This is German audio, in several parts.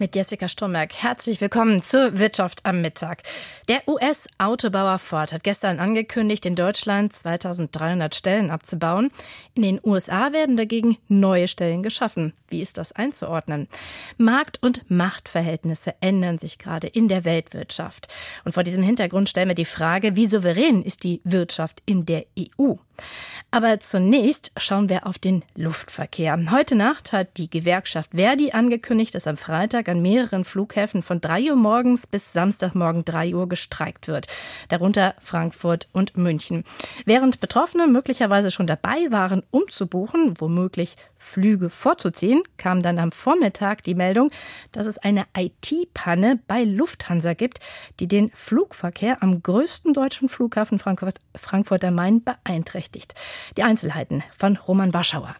Mit Jessica Stromberg. Herzlich willkommen zur Wirtschaft am Mittag. Der US-Autobauer Ford hat gestern angekündigt, in Deutschland 2300 Stellen abzubauen. In den USA werden dagegen neue Stellen geschaffen. Wie ist das einzuordnen? Markt- und Machtverhältnisse ändern sich gerade in der Weltwirtschaft. Und vor diesem Hintergrund stellen wir die Frage, wie souverän ist die Wirtschaft in der EU? Aber zunächst schauen wir auf den Luftverkehr. Heute Nacht hat die Gewerkschaft Verdi angekündigt, dass am Freitag an mehreren Flughäfen von 3 Uhr morgens bis Samstagmorgen 3 Uhr gestreikt wird. Darunter Frankfurt und München. Während Betroffene möglicherweise schon dabei waren, umzubuchen, womöglich Flüge vorzuziehen, kam dann am Vormittag die Meldung, dass es eine IT-Panne bei Lufthansa gibt, die den Flugverkehr am größten deutschen Flughafen Frankfurt, Frankfurt am Main beeinträchtigt. Die Einzelheiten von Roman Warschauer.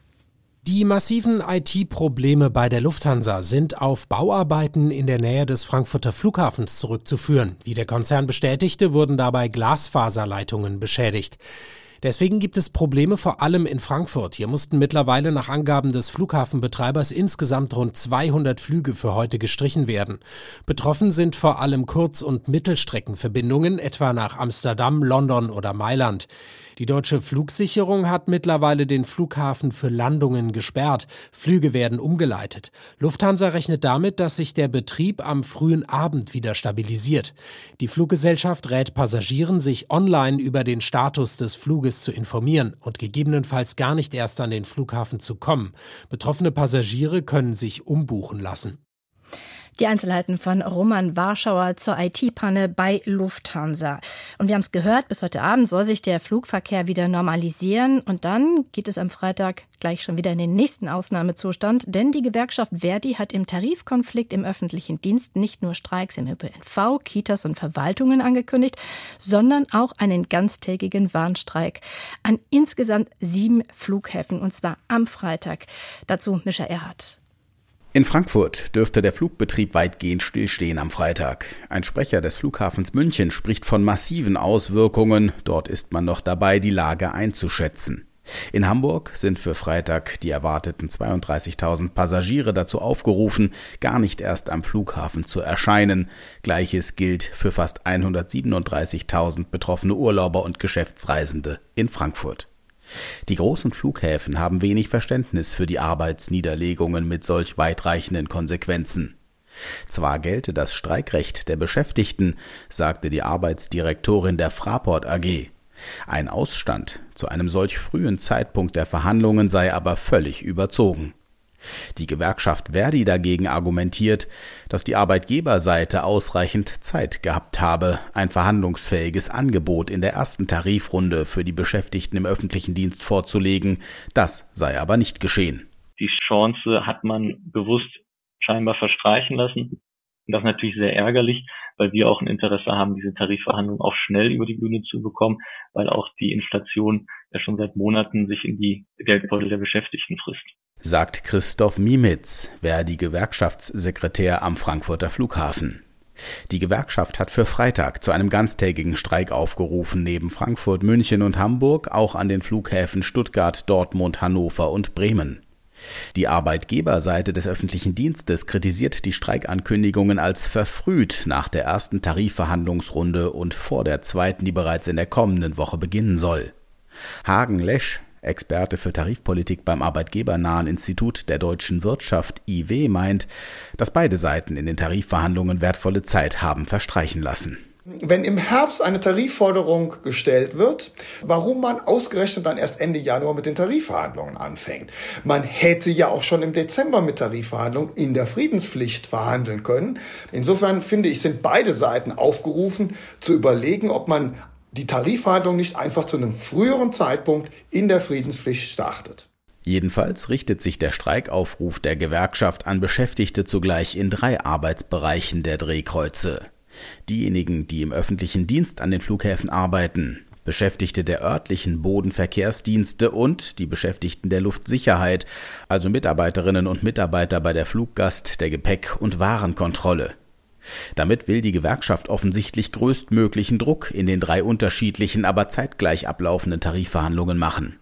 Die massiven IT-Probleme bei der Lufthansa sind auf Bauarbeiten in der Nähe des Frankfurter Flughafens zurückzuführen. Wie der Konzern bestätigte, wurden dabei Glasfaserleitungen beschädigt. Deswegen gibt es Probleme vor allem in Frankfurt. Hier mussten mittlerweile nach Angaben des Flughafenbetreibers insgesamt rund 200 Flüge für heute gestrichen werden. Betroffen sind vor allem Kurz- und Mittelstreckenverbindungen, etwa nach Amsterdam, London oder Mailand. Die deutsche Flugsicherung hat mittlerweile den Flughafen für Landungen gesperrt. Flüge werden umgeleitet. Lufthansa rechnet damit, dass sich der Betrieb am frühen Abend wieder stabilisiert. Die Fluggesellschaft rät Passagieren, sich online über den Status des Fluges zu informieren und gegebenenfalls gar nicht erst an den Flughafen zu kommen. Betroffene Passagiere können sich umbuchen lassen. Die Einzelheiten von Roman Warschauer zur IT-Panne bei Lufthansa. Und wir haben es gehört, bis heute Abend soll sich der Flugverkehr wieder normalisieren. Und dann geht es am Freitag gleich schon wieder in den nächsten Ausnahmezustand. Denn die Gewerkschaft Verdi hat im Tarifkonflikt im öffentlichen Dienst nicht nur Streiks im ÖPNV, Kitas und Verwaltungen angekündigt, sondern auch einen ganztägigen Warnstreik an insgesamt sieben Flughäfen. Und zwar am Freitag. Dazu Mischa Erhardt. In Frankfurt dürfte der Flugbetrieb weitgehend stillstehen am Freitag. Ein Sprecher des Flughafens München spricht von massiven Auswirkungen. Dort ist man noch dabei, die Lage einzuschätzen. In Hamburg sind für Freitag die erwarteten 32.000 Passagiere dazu aufgerufen, gar nicht erst am Flughafen zu erscheinen. Gleiches gilt für fast 137.000 betroffene Urlauber und Geschäftsreisende in Frankfurt. Die großen Flughäfen haben wenig Verständnis für die Arbeitsniederlegungen mit solch weitreichenden Konsequenzen. Zwar gelte das Streikrecht der Beschäftigten, sagte die Arbeitsdirektorin der Fraport AG. Ein Ausstand zu einem solch frühen Zeitpunkt der Verhandlungen sei aber völlig überzogen. Die Gewerkschaft Verdi dagegen argumentiert, dass die Arbeitgeberseite ausreichend Zeit gehabt habe, ein verhandlungsfähiges Angebot in der ersten Tarifrunde für die Beschäftigten im öffentlichen Dienst vorzulegen. Das sei aber nicht geschehen. Die Chance hat man bewusst scheinbar verstreichen lassen. Das ist natürlich sehr ärgerlich, weil wir auch ein Interesse haben, diese Tarifverhandlungen auch schnell über die Bühne zu bekommen, weil auch die Inflation ja schon seit Monaten sich in die Geldbeutel der Beschäftigten frisst sagt Christoph Mimitz, Verdi-Gewerkschaftssekretär am Frankfurter Flughafen. Die Gewerkschaft hat für Freitag zu einem ganztägigen Streik aufgerufen, neben Frankfurt, München und Hamburg auch an den Flughäfen Stuttgart, Dortmund, Hannover und Bremen. Die Arbeitgeberseite des öffentlichen Dienstes kritisiert die Streikankündigungen als verfrüht nach der ersten Tarifverhandlungsrunde und vor der zweiten, die bereits in der kommenden Woche beginnen soll. Hagen Lesch, Experte für Tarifpolitik beim Arbeitgebernahen Institut der deutschen Wirtschaft IW meint, dass beide Seiten in den Tarifverhandlungen wertvolle Zeit haben verstreichen lassen. Wenn im Herbst eine Tarifforderung gestellt wird, warum man ausgerechnet dann erst Ende Januar mit den Tarifverhandlungen anfängt. Man hätte ja auch schon im Dezember mit Tarifverhandlungen in der Friedenspflicht verhandeln können. Insofern finde ich, sind beide Seiten aufgerufen zu überlegen, ob man die Tarifverhandlung nicht einfach zu einem früheren Zeitpunkt in der Friedenspflicht startet. Jedenfalls richtet sich der Streikaufruf der Gewerkschaft an Beschäftigte zugleich in drei Arbeitsbereichen der Drehkreuze. Diejenigen, die im öffentlichen Dienst an den Flughäfen arbeiten, Beschäftigte der örtlichen Bodenverkehrsdienste und die Beschäftigten der Luftsicherheit, also Mitarbeiterinnen und Mitarbeiter bei der Fluggast, der Gepäck- und Warenkontrolle. Damit will die Gewerkschaft offensichtlich größtmöglichen Druck in den drei unterschiedlichen, aber zeitgleich ablaufenden Tarifverhandlungen machen.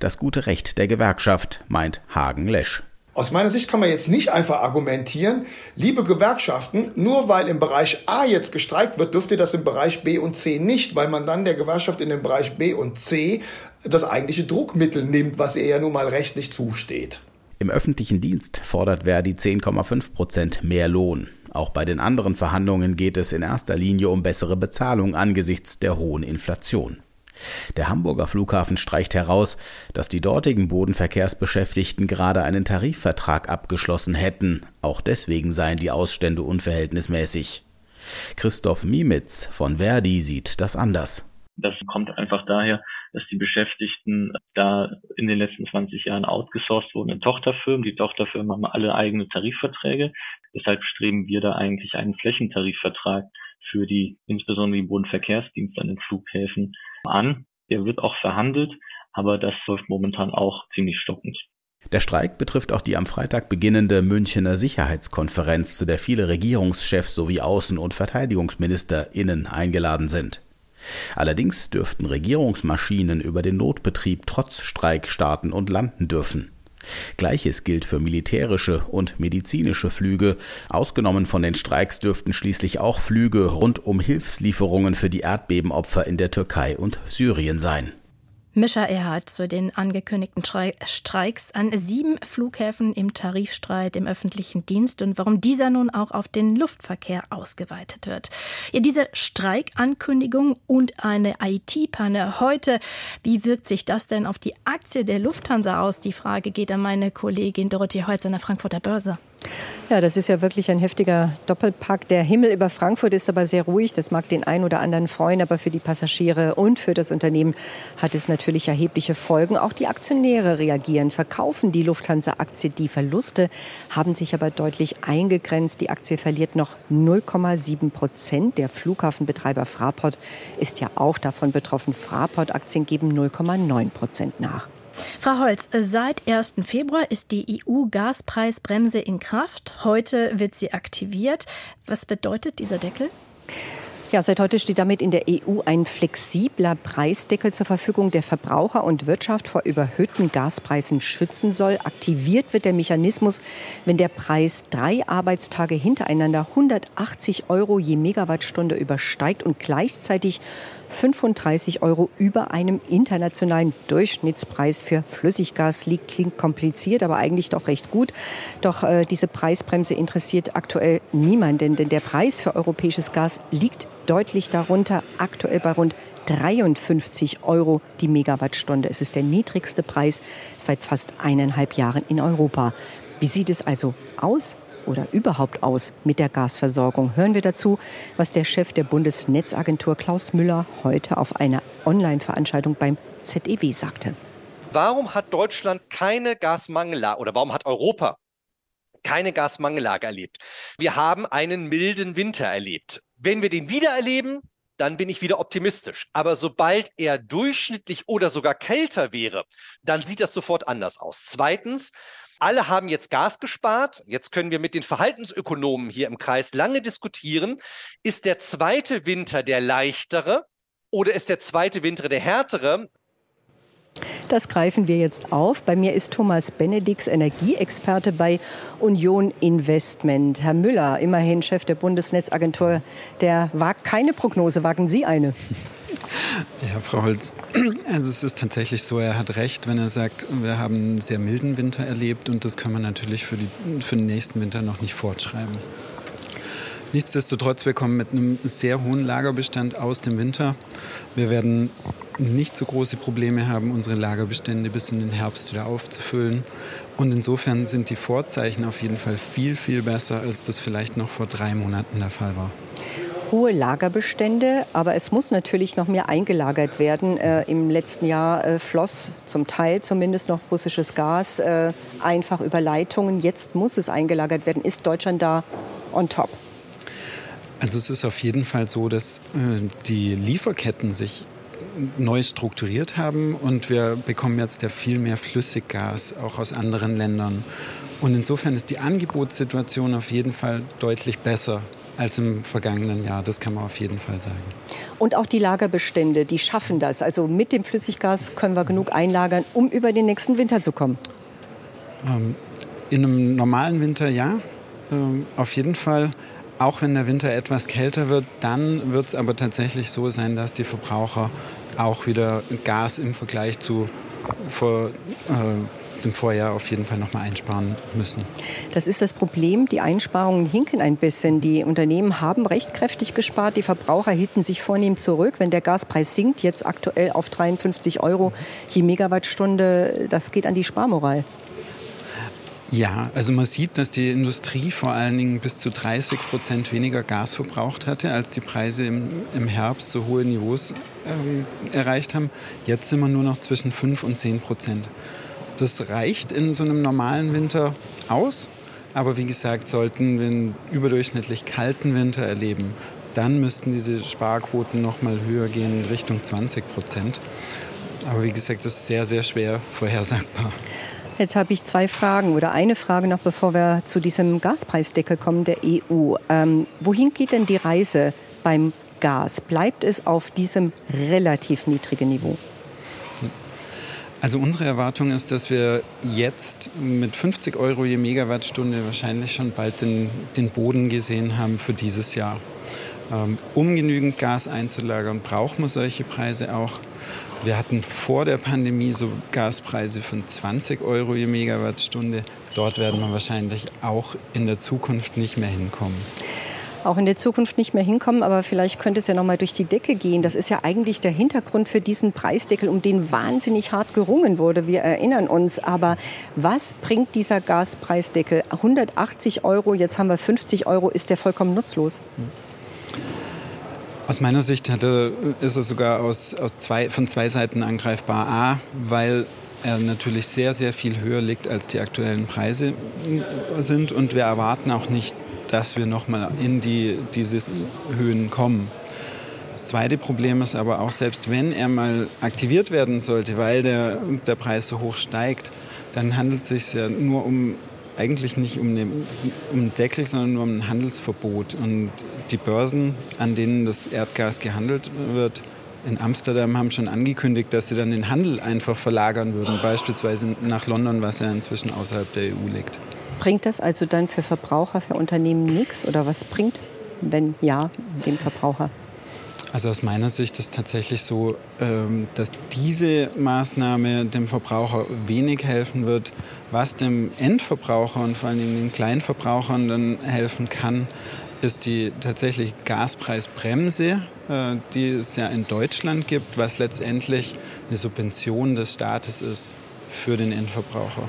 Das gute Recht der Gewerkschaft, meint Hagen Lesch. Aus meiner Sicht kann man jetzt nicht einfach argumentieren, liebe Gewerkschaften, nur weil im Bereich A jetzt gestreikt wird, dürft ihr das im Bereich B und C nicht, weil man dann der Gewerkschaft in dem Bereich B und C das eigentliche Druckmittel nimmt, was ihr ja nun mal rechtlich zusteht. Im öffentlichen Dienst fordert Verdi 10,5 Prozent mehr Lohn. Auch bei den anderen Verhandlungen geht es in erster Linie um bessere Bezahlung angesichts der hohen Inflation. Der Hamburger Flughafen streicht heraus, dass die dortigen Bodenverkehrsbeschäftigten gerade einen Tarifvertrag abgeschlossen hätten. Auch deswegen seien die Ausstände unverhältnismäßig. Christoph Mimitz von Verdi sieht das anders. Das kommt einfach daher, dass die Beschäftigten da in den letzten 20 Jahren outgesourced wurden in Tochterfirmen. Die Tochterfirmen haben alle eigene Tarifverträge. Deshalb streben wir da eigentlich einen Flächentarifvertrag für die, insbesondere die Bodenverkehrsdienste an den Flughäfen an. Der wird auch verhandelt, aber das läuft momentan auch ziemlich stockend. Der Streik betrifft auch die am Freitag beginnende Münchener Sicherheitskonferenz, zu der viele Regierungschefs sowie Außen- und VerteidigungsministerInnen eingeladen sind. Allerdings dürften Regierungsmaschinen über den Notbetrieb trotz Streik starten und landen dürfen. Gleiches gilt für militärische und medizinische Flüge. Ausgenommen von den Streiks dürften schließlich auch Flüge rund um Hilfslieferungen für die Erdbebenopfer in der Türkei und Syrien sein. Mischa Erhard zu den angekündigten Streiks an sieben Flughäfen im Tarifstreit im öffentlichen Dienst und warum dieser nun auch auf den Luftverkehr ausgeweitet wird. Ja, diese Streikankündigung und eine IT-Panne heute, wie wirkt sich das denn auf die Aktie der Lufthansa aus? Die Frage geht an meine Kollegin Dorothee Holz an der Frankfurter Börse. Ja, das ist ja wirklich ein heftiger Doppelpack. Der Himmel über Frankfurt ist aber sehr ruhig. Das mag den einen oder anderen freuen, aber für die Passagiere und für das Unternehmen hat es natürlich erhebliche Folgen. Auch die Aktionäre reagieren, verkaufen die Lufthansa-Aktie. Die Verluste haben sich aber deutlich eingegrenzt. Die Aktie verliert noch 0,7 Prozent. Der Flughafenbetreiber Fraport ist ja auch davon betroffen. Fraport-Aktien geben 0,9 Prozent nach. Frau Holz, seit 1. Februar ist die EU-Gaspreisbremse in Kraft. Heute wird sie aktiviert. Was bedeutet dieser Deckel? Ja, seit heute steht damit in der EU ein flexibler Preisdeckel zur Verfügung, der Verbraucher und Wirtschaft vor überhöhten Gaspreisen schützen soll. Aktiviert wird der Mechanismus, wenn der Preis drei Arbeitstage hintereinander 180 Euro je Megawattstunde übersteigt und gleichzeitig 35 Euro über einem internationalen Durchschnittspreis für Flüssiggas liegt. Klingt kompliziert, aber eigentlich doch recht gut. Doch äh, diese Preisbremse interessiert aktuell niemanden, denn der Preis für europäisches Gas liegt deutlich darunter, aktuell bei rund 53 Euro die Megawattstunde. Es ist der niedrigste Preis seit fast eineinhalb Jahren in Europa. Wie sieht es also aus? Oder überhaupt aus mit der Gasversorgung? Hören wir dazu, was der Chef der Bundesnetzagentur Klaus Müller heute auf einer Online-Veranstaltung beim ZEW sagte. Warum hat Deutschland keine Gasmangellage oder warum hat Europa keine Gasmangellage erlebt? Wir haben einen milden Winter erlebt. Wenn wir den wieder erleben, dann bin ich wieder optimistisch. Aber sobald er durchschnittlich oder sogar kälter wäre, dann sieht das sofort anders aus. Zweitens, alle haben jetzt Gas gespart. Jetzt können wir mit den Verhaltensökonomen hier im Kreis lange diskutieren. Ist der zweite Winter der leichtere oder ist der zweite Winter der härtere? Das greifen wir jetzt auf. Bei mir ist Thomas Benedix, Energieexperte bei Union Investment. Herr Müller, immerhin Chef der Bundesnetzagentur, der wagt keine Prognose. Wagen Sie eine? Ja, Frau Holz, also es ist tatsächlich so, er hat recht, wenn er sagt, wir haben einen sehr milden Winter erlebt und das kann man natürlich für, die, für den nächsten Winter noch nicht fortschreiben. Nichtsdestotrotz, wir kommen mit einem sehr hohen Lagerbestand aus dem Winter. Wir werden nicht so große Probleme haben, unsere Lagerbestände bis in den Herbst wieder aufzufüllen. Und insofern sind die Vorzeichen auf jeden Fall viel, viel besser, als das vielleicht noch vor drei Monaten der Fall war hohe Lagerbestände, aber es muss natürlich noch mehr eingelagert werden. Äh, Im letzten Jahr äh, floss zum Teil zumindest noch russisches Gas äh, einfach über Leitungen. Jetzt muss es eingelagert werden. Ist Deutschland da on top? Also es ist auf jeden Fall so, dass äh, die Lieferketten sich neu strukturiert haben und wir bekommen jetzt ja viel mehr Flüssiggas auch aus anderen Ländern. Und insofern ist die Angebotssituation auf jeden Fall deutlich besser als im vergangenen Jahr. Das kann man auf jeden Fall sagen. Und auch die Lagerbestände, die schaffen das. Also mit dem Flüssiggas können wir genug einlagern, um über den nächsten Winter zu kommen. Ähm, in einem normalen Winter ja, ähm, auf jeden Fall. Auch wenn der Winter etwas kälter wird, dann wird es aber tatsächlich so sein, dass die Verbraucher auch wieder Gas im Vergleich zu vor, äh, dem Vorjahr auf jeden Fall noch mal einsparen müssen. Das ist das Problem. Die Einsparungen hinken ein bisschen. Die Unternehmen haben recht kräftig gespart. Die Verbraucher hielten sich vornehm zurück. Wenn der Gaspreis sinkt, jetzt aktuell auf 53 Euro je Megawattstunde, das geht an die Sparmoral. Ja, also man sieht, dass die Industrie vor allen Dingen bis zu 30 Prozent weniger Gas verbraucht hatte, als die Preise im, im Herbst so hohe Niveaus ähm, erreicht haben. Jetzt sind wir nur noch zwischen 5 und 10 Prozent. Das reicht in so einem normalen Winter aus. Aber wie gesagt, sollten wir einen überdurchschnittlich kalten Winter erleben, dann müssten diese Sparquoten noch mal höher gehen, Richtung 20 Prozent. Aber wie gesagt, das ist sehr, sehr schwer vorhersagbar. Jetzt habe ich zwei Fragen oder eine Frage noch, bevor wir zu diesem Gaspreisdeckel kommen der EU. Ähm, wohin geht denn die Reise beim Gas? Bleibt es auf diesem relativ niedrigen Niveau? Also unsere Erwartung ist, dass wir jetzt mit 50 Euro je Megawattstunde wahrscheinlich schon bald den, den Boden gesehen haben für dieses Jahr. Ähm, um genügend Gas einzulagern, braucht man solche Preise auch. Wir hatten vor der Pandemie so Gaspreise von 20 Euro je Megawattstunde. Dort werden wir wahrscheinlich auch in der Zukunft nicht mehr hinkommen auch in der Zukunft nicht mehr hinkommen, aber vielleicht könnte es ja noch mal durch die Decke gehen. Das ist ja eigentlich der Hintergrund für diesen Preisdeckel, um den wahnsinnig hart gerungen wurde. Wir erinnern uns. Aber was bringt dieser Gaspreisdeckel? 180 Euro, jetzt haben wir 50 Euro, ist der vollkommen nutzlos? Aus meiner Sicht hatte, ist er sogar aus, aus zwei, von zwei Seiten angreifbar. A, weil er natürlich sehr, sehr viel höher liegt, als die aktuellen Preise sind. Und wir erwarten auch nicht, dass wir nochmal in die, diese Höhen kommen. Das zweite Problem ist aber auch, selbst wenn er mal aktiviert werden sollte, weil der, der Preis so hoch steigt, dann handelt es sich ja nur um eigentlich nicht um, eine, um einen Deckel, sondern nur um ein Handelsverbot. Und die Börsen, an denen das Erdgas gehandelt wird, in Amsterdam haben schon angekündigt, dass sie dann den Handel einfach verlagern würden, beispielsweise nach London, was ja inzwischen außerhalb der EU liegt. Bringt das also dann für Verbraucher, für Unternehmen nichts? Oder was bringt, wenn ja, dem Verbraucher? Also aus meiner Sicht ist tatsächlich so, ähm, dass diese Maßnahme dem Verbraucher wenig helfen wird. Was dem Endverbraucher und vor allem den Kleinverbrauchern dann helfen kann, ist die tatsächlich Gaspreisbremse, äh, die es ja in Deutschland gibt, was letztendlich eine Subvention des Staates ist für den Endverbraucher.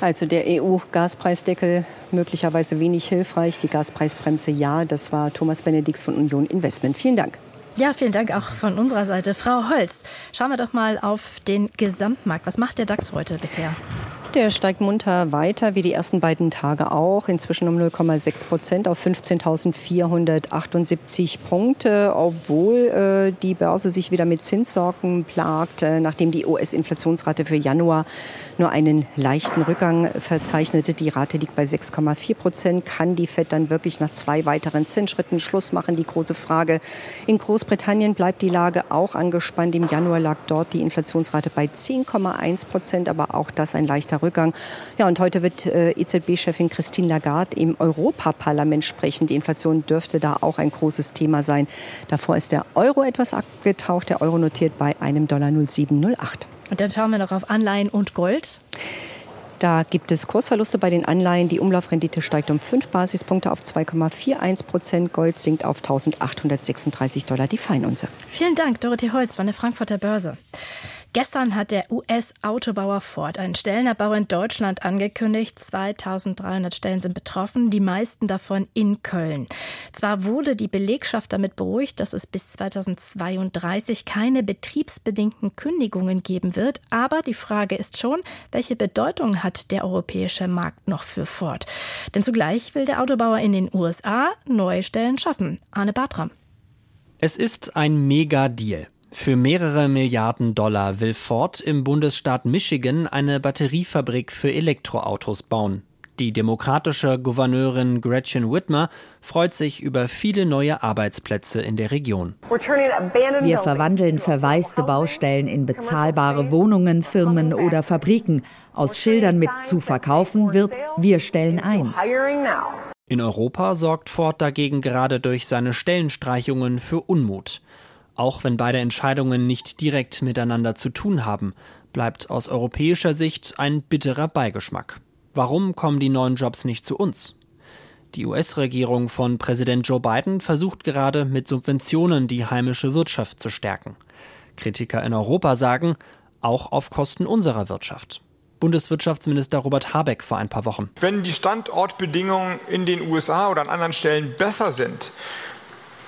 Also der EU-Gaspreisdeckel möglicherweise wenig hilfreich, die Gaspreisbremse ja. Das war Thomas Benedix von Union Investment. Vielen Dank. Ja, vielen Dank auch von unserer Seite. Frau Holz, schauen wir doch mal auf den Gesamtmarkt. Was macht der DAX heute bisher? Der steigt munter weiter, wie die ersten beiden Tage auch. Inzwischen um 0,6 Prozent auf 15.478 Punkte, obwohl äh, die Börse sich wieder mit Zinssorgen plagt, äh, nachdem die US-Inflationsrate für Januar nur einen leichten Rückgang verzeichnete. Die Rate liegt bei 6,4 Prozent. Kann die FED dann wirklich nach zwei weiteren Zinsschritten Schluss machen? Die große Frage. In Großbritannien bleibt die Lage auch angespannt. Im Januar lag dort die Inflationsrate bei 10,1 Prozent, aber auch das ein leichter Rückgang. Rückgang. Ja, und heute wird äh, EZB-Chefin Christine Lagarde im Europaparlament sprechen. Die Inflation dürfte da auch ein großes Thema sein. Davor ist der Euro etwas abgetaucht. Der Euro notiert bei einem Dollar 0708. Und dann schauen wir noch auf Anleihen und Gold. Da gibt es Kursverluste bei den Anleihen. Die Umlaufrendite steigt um 5 Basispunkte auf 2,41 Prozent. Gold sinkt auf 1836 Dollar die Feinunze. Vielen Dank, Dorothee Holz von der Frankfurter Börse. Gestern hat der US-Autobauer Ford einen Stellenabbau in Deutschland angekündigt. 2300 Stellen sind betroffen, die meisten davon in Köln. Zwar wurde die Belegschaft damit beruhigt, dass es bis 2032 keine betriebsbedingten Kündigungen geben wird, aber die Frage ist schon, welche Bedeutung hat der europäische Markt noch für Ford? Denn zugleich will der Autobauer in den USA neue Stellen schaffen. Arne Bartram. Es ist ein Mega-Deal. Für mehrere Milliarden Dollar will Ford im Bundesstaat Michigan eine Batteriefabrik für Elektroautos bauen. Die demokratische Gouverneurin Gretchen Whitmer freut sich über viele neue Arbeitsplätze in der Region. Wir verwandeln verwaiste Baustellen in bezahlbare Wohnungen, Firmen oder Fabriken. Aus Schildern mit zu verkaufen wird, wir stellen ein. In Europa sorgt Ford dagegen gerade durch seine Stellenstreichungen für Unmut. Auch wenn beide Entscheidungen nicht direkt miteinander zu tun haben, bleibt aus europäischer Sicht ein bitterer Beigeschmack. Warum kommen die neuen Jobs nicht zu uns? Die US-Regierung von Präsident Joe Biden versucht gerade mit Subventionen die heimische Wirtschaft zu stärken. Kritiker in Europa sagen, auch auf Kosten unserer Wirtschaft. Bundeswirtschaftsminister Robert Habeck vor ein paar Wochen. Wenn die Standortbedingungen in den USA oder an anderen Stellen besser sind,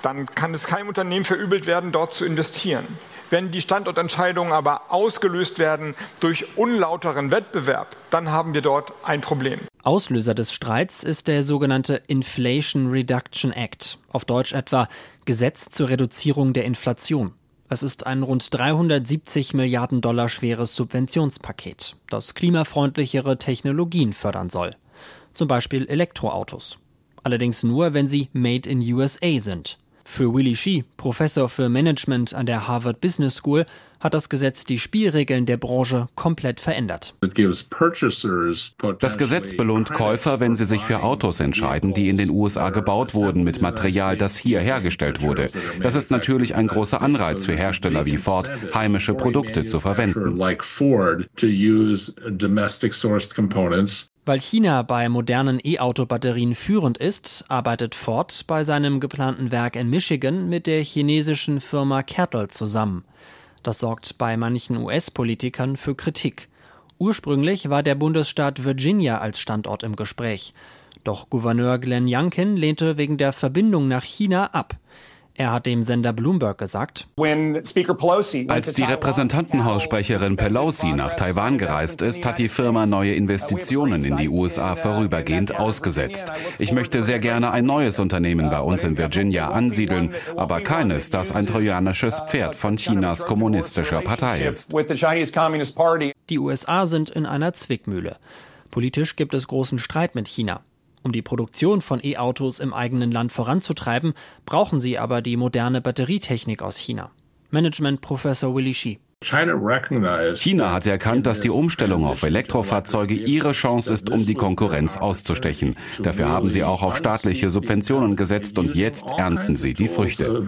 dann kann es keinem Unternehmen verübelt werden, dort zu investieren. Wenn die Standortentscheidungen aber ausgelöst werden durch unlauteren Wettbewerb, dann haben wir dort ein Problem. Auslöser des Streits ist der sogenannte Inflation Reduction Act, auf Deutsch etwa Gesetz zur Reduzierung der Inflation. Es ist ein rund 370 Milliarden Dollar schweres Subventionspaket, das klimafreundlichere Technologien fördern soll. Zum Beispiel Elektroautos. Allerdings nur, wenn sie Made in USA sind. Für Willy Shih, Professor für Management an der Harvard Business School, hat das Gesetz die Spielregeln der Branche komplett verändert. Das Gesetz belohnt Käufer, wenn sie sich für Autos entscheiden, die in den USA gebaut wurden mit Material, das hier hergestellt wurde. Das ist natürlich ein großer Anreiz für Hersteller wie Ford, heimische Produkte zu verwenden. Weil China bei modernen E-Auto-Batterien führend ist, arbeitet Ford bei seinem geplanten Werk in Michigan mit der chinesischen Firma Kettle zusammen. Das sorgt bei manchen US-Politikern für Kritik. Ursprünglich war der Bundesstaat Virginia als Standort im Gespräch. Doch Gouverneur Glenn Youngkin lehnte wegen der Verbindung nach China ab. Er hat dem Sender Bloomberg gesagt, als die Repräsentantenhaussprecherin Pelosi nach Taiwan gereist ist, hat die Firma neue Investitionen in die USA vorübergehend ausgesetzt. Ich möchte sehr gerne ein neues Unternehmen bei uns in Virginia ansiedeln, aber keines, das ein trojanisches Pferd von Chinas kommunistischer Partei ist. Die USA sind in einer Zwickmühle. Politisch gibt es großen Streit mit China. Um die Produktion von E-Autos im eigenen Land voranzutreiben, brauchen sie aber die moderne Batterietechnik aus China. Management-Professor Willy Shi. China hat erkannt, dass die Umstellung auf Elektrofahrzeuge ihre Chance ist, um die Konkurrenz auszustechen. Dafür haben sie auch auf staatliche Subventionen gesetzt und jetzt ernten sie die Früchte.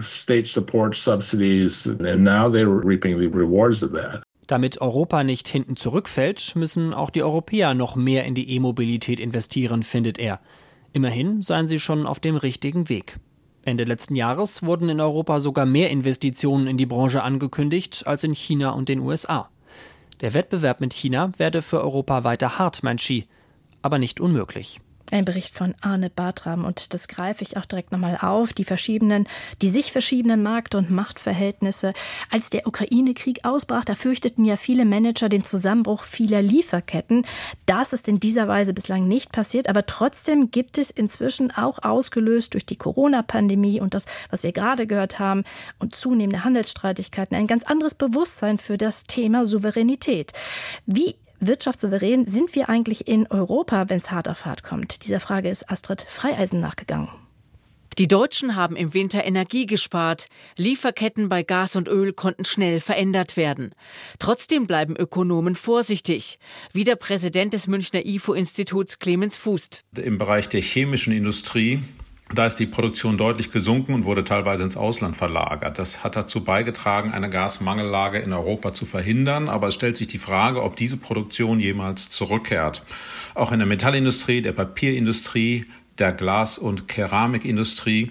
Damit Europa nicht hinten zurückfällt, müssen auch die Europäer noch mehr in die E-Mobilität investieren, findet er. Immerhin seien sie schon auf dem richtigen Weg. Ende letzten Jahres wurden in Europa sogar mehr Investitionen in die Branche angekündigt als in China und den USA. Der Wettbewerb mit China werde für Europa weiter hart, meint Xi, aber nicht unmöglich. Ein Bericht von Arne Bartram und das greife ich auch direkt nochmal auf. Die verschiedenen, die sich verschiedenen Markt- und Machtverhältnisse. Als der Ukraine-Krieg ausbrach, da fürchteten ja viele Manager den Zusammenbruch vieler Lieferketten. Das ist in dieser Weise bislang nicht passiert, aber trotzdem gibt es inzwischen auch ausgelöst durch die Corona-Pandemie und das, was wir gerade gehört haben und zunehmende Handelsstreitigkeiten ein ganz anderes Bewusstsein für das Thema Souveränität. Wie wirtschaftssouverän sind wir eigentlich in Europa, wenn es hart auf hart kommt? Dieser Frage ist Astrid Freieisen nachgegangen. Die Deutschen haben im Winter Energie gespart. Lieferketten bei Gas und Öl konnten schnell verändert werden. Trotzdem bleiben Ökonomen vorsichtig, wie der Präsident des Münchner IFO-Instituts Clemens Fußt. Im Bereich der chemischen Industrie da ist die Produktion deutlich gesunken und wurde teilweise ins Ausland verlagert. Das hat dazu beigetragen, eine Gasmangellage in Europa zu verhindern. Aber es stellt sich die Frage, ob diese Produktion jemals zurückkehrt. Auch in der Metallindustrie, der Papierindustrie, der Glas- und Keramikindustrie.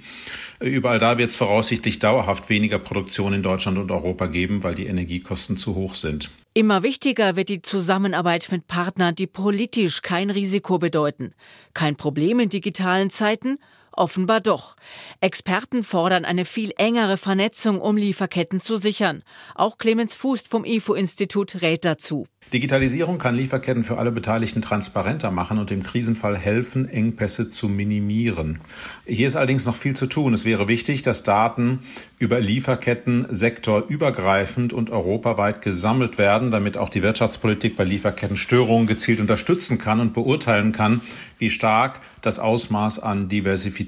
Überall da wird es voraussichtlich dauerhaft weniger Produktion in Deutschland und Europa geben, weil die Energiekosten zu hoch sind. Immer wichtiger wird die Zusammenarbeit mit Partnern, die politisch kein Risiko bedeuten. Kein Problem in digitalen Zeiten Offenbar doch. Experten fordern eine viel engere Vernetzung, um Lieferketten zu sichern. Auch Clemens Fuß vom IFO-Institut rät dazu. Digitalisierung kann Lieferketten für alle Beteiligten transparenter machen und im Krisenfall helfen, Engpässe zu minimieren. Hier ist allerdings noch viel zu tun. Es wäre wichtig, dass Daten über Lieferketten sektorübergreifend und europaweit gesammelt werden, damit auch die Wirtschaftspolitik bei Lieferkettenstörungen gezielt unterstützen kann und beurteilen kann, wie stark das Ausmaß an Diversifizierung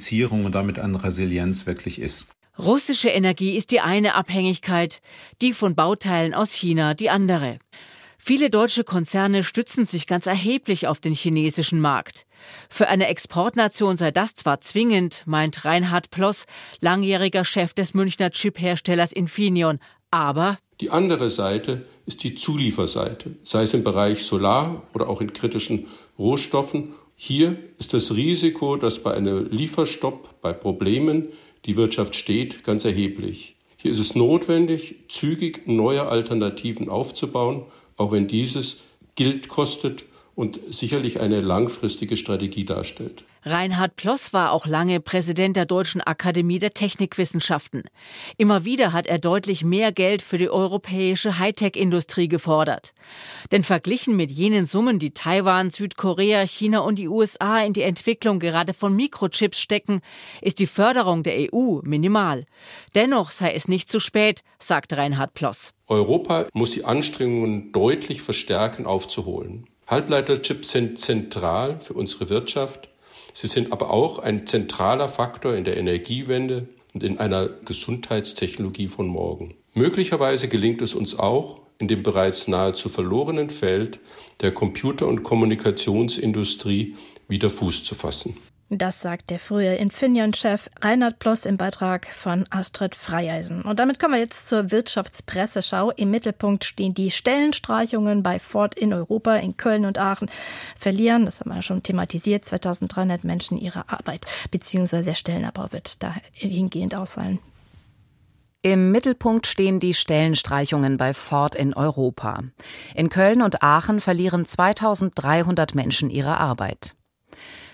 und damit an Resilienz wirklich ist. Russische Energie ist die eine Abhängigkeit, die von Bauteilen aus China die andere. Viele deutsche Konzerne stützen sich ganz erheblich auf den chinesischen Markt. Für eine Exportnation sei das zwar zwingend, meint Reinhard Ploss, langjähriger Chef des Münchner Chipherstellers Infineon, aber die andere Seite ist die Zulieferseite, sei es im Bereich Solar oder auch in kritischen Rohstoffen. Hier ist das Risiko, dass bei einem Lieferstopp, bei Problemen die Wirtschaft steht, ganz erheblich. Hier ist es notwendig, zügig neue Alternativen aufzubauen, auch wenn dieses Geld kostet und sicherlich eine langfristige Strategie darstellt. Reinhard Ploss war auch lange Präsident der Deutschen Akademie der Technikwissenschaften. Immer wieder hat er deutlich mehr Geld für die europäische Hightech-Industrie gefordert. Denn verglichen mit jenen Summen, die Taiwan, Südkorea, China und die USA in die Entwicklung gerade von Mikrochips stecken, ist die Förderung der EU minimal. Dennoch sei es nicht zu spät, sagt Reinhard Ploss. Europa muss die Anstrengungen deutlich verstärken, aufzuholen. Halbleiterchips sind zentral für unsere Wirtschaft. Sie sind aber auch ein zentraler Faktor in der Energiewende und in einer Gesundheitstechnologie von morgen. Möglicherweise gelingt es uns auch, in dem bereits nahezu verlorenen Feld der Computer- und Kommunikationsindustrie wieder Fuß zu fassen. Das sagt der frühe Infineon-Chef Reinhard Ploss im Beitrag von Astrid Freieisen. Und damit kommen wir jetzt zur Wirtschaftspresseschau. Im Mittelpunkt stehen die Stellenstreichungen bei Ford in Europa, in Köln und Aachen. Verlieren, das haben wir ja schon thematisiert, 2300 Menschen ihre Arbeit, beziehungsweise der Stellenabbau wird dahingehend ausfallen. Im Mittelpunkt stehen die Stellenstreichungen bei Ford in Europa. In Köln und Aachen verlieren 2300 Menschen ihre Arbeit.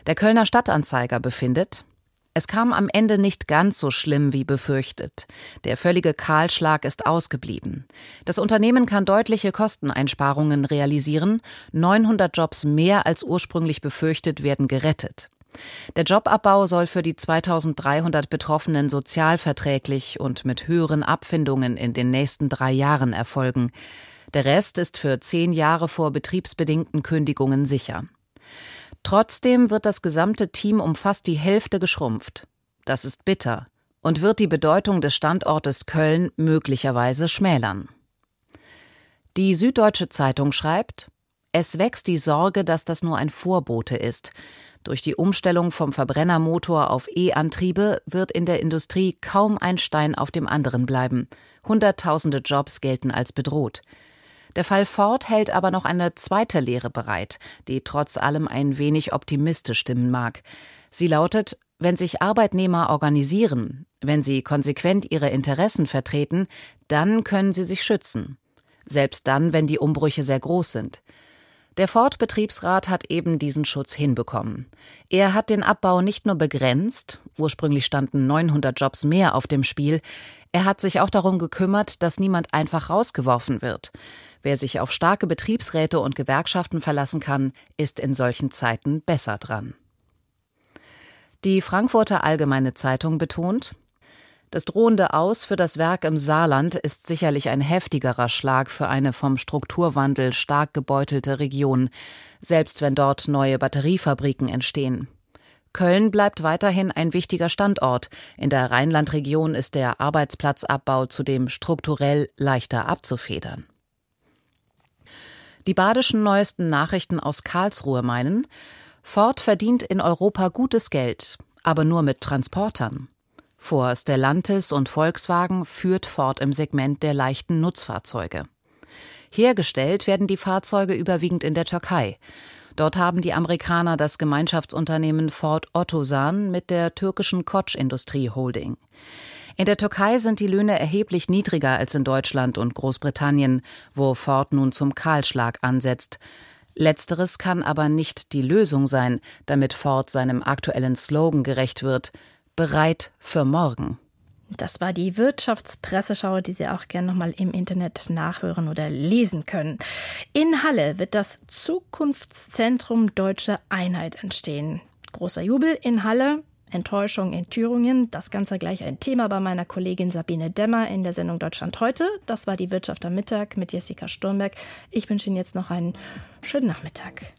Der Kölner Stadtanzeiger befindet, es kam am Ende nicht ganz so schlimm wie befürchtet. Der völlige Kahlschlag ist ausgeblieben. Das Unternehmen kann deutliche Kosteneinsparungen realisieren. 900 Jobs mehr als ursprünglich befürchtet werden gerettet. Der Jobabbau soll für die 2300 Betroffenen sozialverträglich und mit höheren Abfindungen in den nächsten drei Jahren erfolgen. Der Rest ist für zehn Jahre vor betriebsbedingten Kündigungen sicher. Trotzdem wird das gesamte Team um fast die Hälfte geschrumpft. Das ist bitter und wird die Bedeutung des Standortes Köln möglicherweise schmälern. Die Süddeutsche Zeitung schreibt, es wächst die Sorge, dass das nur ein Vorbote ist. Durch die Umstellung vom Verbrennermotor auf E-Antriebe wird in der Industrie kaum ein Stein auf dem anderen bleiben. Hunderttausende Jobs gelten als bedroht. Der Fall Ford hält aber noch eine zweite Lehre bereit, die trotz allem ein wenig optimistisch stimmen mag. Sie lautet, wenn sich Arbeitnehmer organisieren, wenn sie konsequent ihre Interessen vertreten, dann können sie sich schützen. Selbst dann, wenn die Umbrüche sehr groß sind. Der Ford-Betriebsrat hat eben diesen Schutz hinbekommen. Er hat den Abbau nicht nur begrenzt, ursprünglich standen 900 Jobs mehr auf dem Spiel, er hat sich auch darum gekümmert, dass niemand einfach rausgeworfen wird. Wer sich auf starke Betriebsräte und Gewerkschaften verlassen kann, ist in solchen Zeiten besser dran. Die Frankfurter Allgemeine Zeitung betont, das drohende Aus für das Werk im Saarland ist sicherlich ein heftigerer Schlag für eine vom Strukturwandel stark gebeutelte Region, selbst wenn dort neue Batteriefabriken entstehen. Köln bleibt weiterhin ein wichtiger Standort. In der Rheinlandregion ist der Arbeitsplatzabbau zudem strukturell leichter abzufedern. Die badischen neuesten Nachrichten aus Karlsruhe meinen, Ford verdient in Europa gutes Geld, aber nur mit Transportern. Vor Stellantis und Volkswagen führt Ford im Segment der leichten Nutzfahrzeuge. Hergestellt werden die Fahrzeuge überwiegend in der Türkei. Dort haben die Amerikaner das Gemeinschaftsunternehmen Ford Otosan mit der türkischen Koç Industrie Holding. In der Türkei sind die Löhne erheblich niedriger als in Deutschland und Großbritannien, wo Ford nun zum Kahlschlag ansetzt. Letzteres kann aber nicht die Lösung sein, damit Ford seinem aktuellen Slogan gerecht wird, bereit für morgen. Das war die Wirtschaftspresseschau, die Sie auch gerne nochmal im Internet nachhören oder lesen können. In Halle wird das Zukunftszentrum Deutsche Einheit entstehen. Großer Jubel in Halle. Enttäuschung in Thüringen. Das Ganze gleich ein Thema bei meiner Kollegin Sabine Demmer in der Sendung Deutschland heute. Das war die Wirtschaft am Mittag mit Jessica Sturmberg. Ich wünsche Ihnen jetzt noch einen schönen Nachmittag.